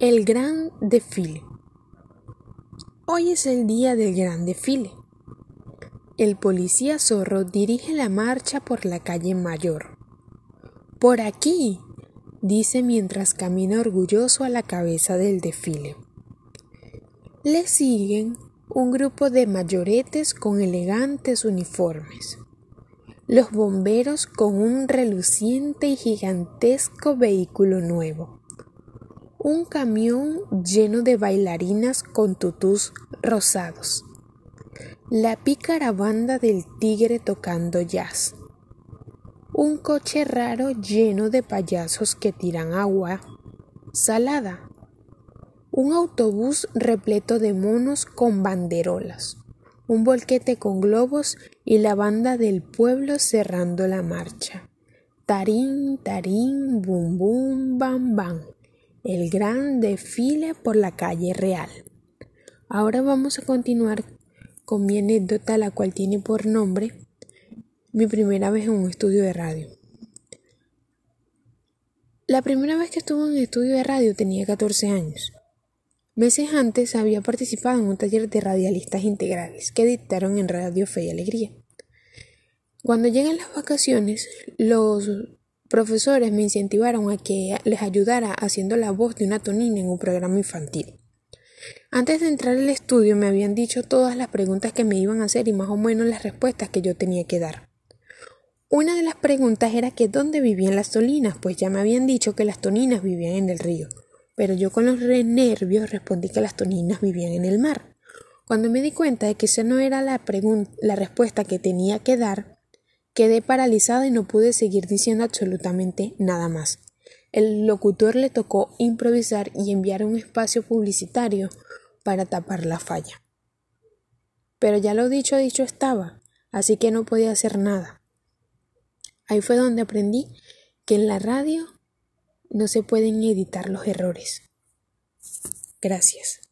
El gran desfile. Hoy es el día del gran desfile. El policía zorro dirige la marcha por la calle mayor. Por aquí, dice mientras camina orgulloso a la cabeza del desfile. Le siguen un grupo de mayoretes con elegantes uniformes. Los bomberos con un reluciente y gigantesco vehículo nuevo un camión lleno de bailarinas con tutús rosados, la pícara banda del tigre tocando jazz, un coche raro lleno de payasos que tiran agua salada, un autobús repleto de monos con banderolas, un volquete con globos y la banda del pueblo cerrando la marcha. Tarín, tarín, bum, bum, bam, bam el gran desfile por la calle real. Ahora vamos a continuar con mi anécdota, la cual tiene por nombre mi primera vez en un estudio de radio. La primera vez que estuve en un estudio de radio tenía 14 años. Meses antes había participado en un taller de radialistas integrales que dictaron en Radio Fe y Alegría. Cuando llegan las vacaciones, los profesores me incentivaron a que les ayudara haciendo la voz de una tonina en un programa infantil. Antes de entrar al estudio me habían dicho todas las preguntas que me iban a hacer y más o menos las respuestas que yo tenía que dar. Una de las preguntas era que dónde vivían las toninas, pues ya me habían dicho que las toninas vivían en el río, pero yo con los nervios respondí que las toninas vivían en el mar. Cuando me di cuenta de que esa no era la, la respuesta que tenía que dar, Quedé paralizada y no pude seguir diciendo absolutamente nada más. El locutor le tocó improvisar y enviar un espacio publicitario para tapar la falla. Pero ya lo dicho dicho estaba, así que no podía hacer nada. Ahí fue donde aprendí que en la radio no se pueden editar los errores. Gracias.